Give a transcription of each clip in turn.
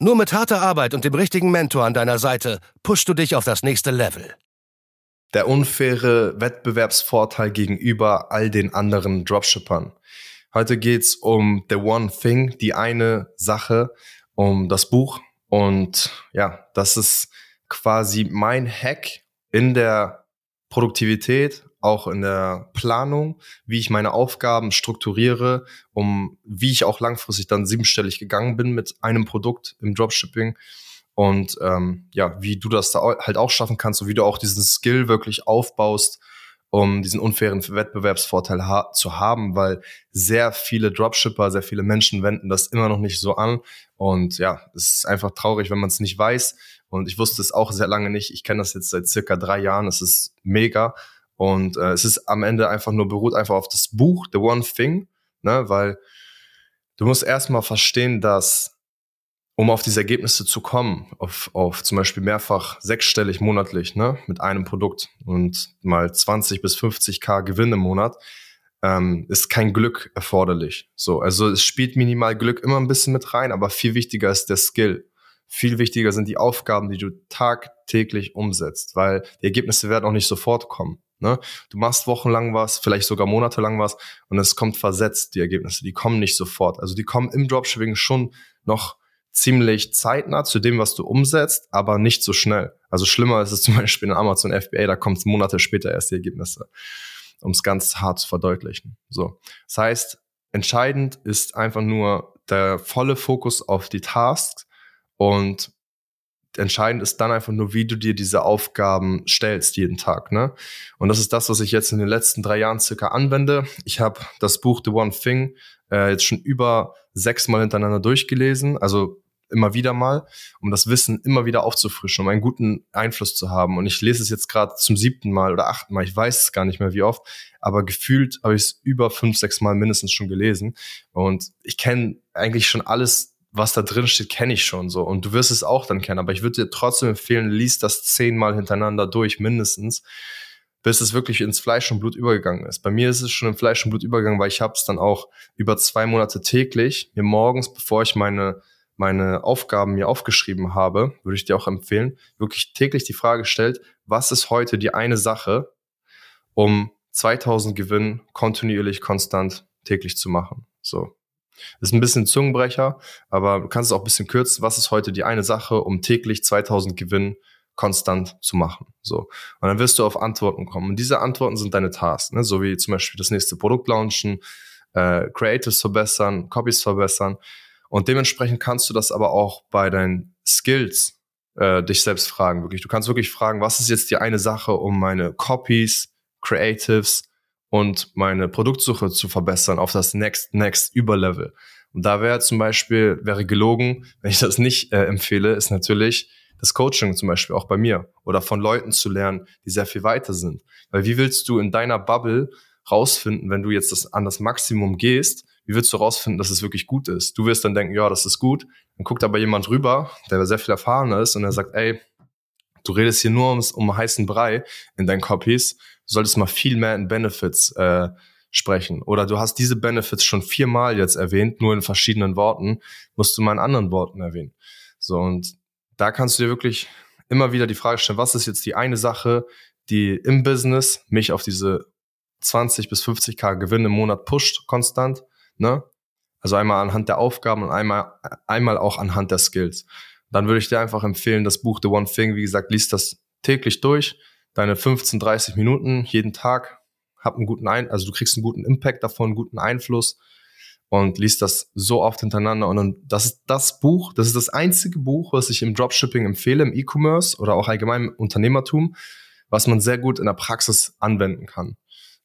Nur mit harter Arbeit und dem richtigen Mentor an deiner Seite pushst du dich auf das nächste Level. Der unfaire Wettbewerbsvorteil gegenüber all den anderen Dropshippern. Heute geht's um The One Thing, die eine Sache, um das Buch. Und ja, das ist quasi mein Hack in der Produktivität, auch in der Planung, wie ich meine Aufgaben strukturiere, um wie ich auch langfristig dann siebenstellig gegangen bin mit einem Produkt im Dropshipping. Und ähm, ja, wie du das da halt auch schaffen kannst und wie du auch diesen Skill wirklich aufbaust, um diesen unfairen Wettbewerbsvorteil ha zu haben, weil sehr viele Dropshipper, sehr viele Menschen wenden das immer noch nicht so an. Und ja, es ist einfach traurig, wenn man es nicht weiß. Und ich wusste es auch sehr lange nicht. Ich kenne das jetzt seit circa drei Jahren, es ist mega und äh, es ist am Ende einfach nur beruht einfach auf das Buch, The One Thing, ne, weil du musst erstmal verstehen, dass um auf diese Ergebnisse zu kommen, auf, auf zum Beispiel mehrfach sechsstellig monatlich, ne, mit einem Produkt und mal 20 bis 50k Gewinn im Monat, ähm, ist kein Glück erforderlich. So, also es spielt minimal Glück immer ein bisschen mit rein, aber viel wichtiger ist der Skill. Viel wichtiger sind die Aufgaben, die du tagtäglich umsetzt, weil die Ergebnisse werden auch nicht sofort kommen. Ne? Du machst wochenlang was, vielleicht sogar monatelang was und es kommt versetzt, die Ergebnisse. Die kommen nicht sofort. Also die kommen im Dropshipping schon noch ziemlich zeitnah zu dem, was du umsetzt, aber nicht so schnell. Also schlimmer ist es zum Beispiel in Amazon FBA, da kommt es Monate später erst die Ergebnisse, um es ganz hart zu verdeutlichen. So, das heißt, entscheidend ist einfach nur der volle Fokus auf die Tasks und entscheidend ist dann einfach nur, wie du dir diese Aufgaben stellst jeden Tag. Ne? Und das ist das, was ich jetzt in den letzten drei Jahren circa anwende. Ich habe das Buch The One Thing äh, jetzt schon über sechs Mal hintereinander durchgelesen, also immer wieder mal, um das Wissen immer wieder aufzufrischen, um einen guten Einfluss zu haben. Und ich lese es jetzt gerade zum siebten Mal oder achten Mal, ich weiß es gar nicht mehr wie oft, aber gefühlt habe ich es über fünf, sechs Mal mindestens schon gelesen. Und ich kenne eigentlich schon alles was da drin steht, kenne ich schon so. Und du wirst es auch dann kennen. Aber ich würde dir trotzdem empfehlen, liest das zehnmal hintereinander durch, mindestens, bis es wirklich ins Fleisch und Blut übergegangen ist. Bei mir ist es schon im Fleisch und Blut übergegangen, weil ich habe es dann auch über zwei Monate täglich, mir morgens, bevor ich meine meine Aufgaben mir aufgeschrieben habe, würde ich dir auch empfehlen, wirklich täglich die Frage stellt, was ist heute die eine Sache, um 2000 Gewinn kontinuierlich konstant täglich zu machen. So. Das ist ein bisschen Zungenbrecher, aber du kannst es auch ein bisschen kürzen. Was ist heute die eine Sache, um täglich 2000 Gewinn konstant zu machen? So. Und dann wirst du auf Antworten kommen. Und diese Antworten sind deine Tasks, ne? so wie zum Beispiel das nächste Produkt launchen, äh, Creatives verbessern, Copies verbessern. Und dementsprechend kannst du das aber auch bei deinen Skills äh, dich selbst fragen, wirklich. Du kannst wirklich fragen, was ist jetzt die eine Sache, um meine Copies, Creatives, und meine Produktsuche zu verbessern auf das Next, Next Überlevel. Und da wäre zum Beispiel, wäre gelogen, wenn ich das nicht äh, empfehle, ist natürlich das Coaching zum Beispiel auch bei mir oder von Leuten zu lernen, die sehr viel weiter sind. Weil wie willst du in deiner Bubble rausfinden, wenn du jetzt das, an das Maximum gehst, wie willst du rausfinden, dass es wirklich gut ist? Du wirst dann denken, ja, das ist gut. Dann guckt aber jemand rüber, der sehr viel erfahrener ist und er sagt, ey, du redest hier nur ums, um heißen Brei in deinen Copies solltest mal viel mehr in Benefits äh, sprechen. Oder du hast diese Benefits schon viermal jetzt erwähnt, nur in verschiedenen Worten, musst du mal in anderen Worten erwähnen. So, und da kannst du dir wirklich immer wieder die Frage stellen, was ist jetzt die eine Sache, die im Business mich auf diese 20 bis 50k Gewinn im Monat pusht, konstant, ne? Also einmal anhand der Aufgaben und einmal, einmal auch anhand der Skills. Dann würde ich dir einfach empfehlen, das Buch The One Thing, wie gesagt, liest das täglich durch, deine 15, 30 Minuten jeden Tag, hab einen guten Ein also du kriegst einen guten Impact davon, einen guten Einfluss und liest das so oft hintereinander. Und dann, das ist das Buch, das ist das einzige Buch, was ich im Dropshipping empfehle, im E-Commerce oder auch allgemein im Unternehmertum, was man sehr gut in der Praxis anwenden kann.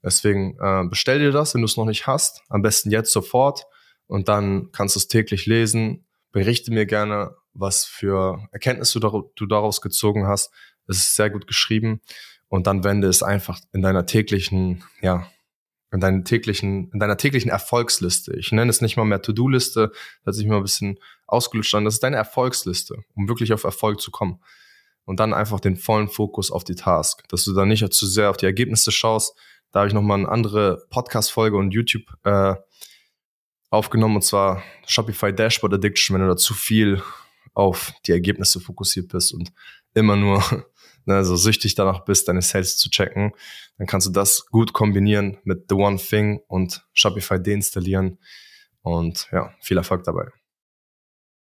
Deswegen äh, bestell dir das, wenn du es noch nicht hast. Am besten jetzt sofort und dann kannst du es täglich lesen. Berichte mir gerne, was für Erkenntnisse du daraus gezogen hast. Es ist sehr gut geschrieben und dann wende es einfach in deiner täglichen, ja, in deiner täglichen, in deiner täglichen Erfolgsliste. Ich nenne es nicht mal mehr To-Do-Liste, das hat sich mal ein bisschen ausgelutscht an. Das ist deine Erfolgsliste, um wirklich auf Erfolg zu kommen. Und dann einfach den vollen Fokus auf die Task, dass du dann nicht zu sehr auf die Ergebnisse schaust. Da habe ich nochmal eine andere Podcast-Folge und YouTube äh, aufgenommen, und zwar Shopify Dashboard Addiction, wenn du da zu viel auf die Ergebnisse fokussiert bist und immer nur ne, so süchtig danach bist, deine Sales zu checken, dann kannst du das gut kombinieren mit The One Thing und Shopify deinstallieren. Und ja, viel Erfolg dabei.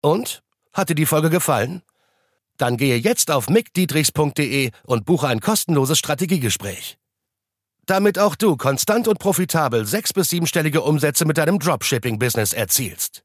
Und? Hat dir die Folge gefallen? Dann gehe jetzt auf mickdietrichs.de und buche ein kostenloses Strategiegespräch. Damit auch du konstant und profitabel sechs- bis siebenstellige Umsätze mit deinem Dropshipping-Business erzielst.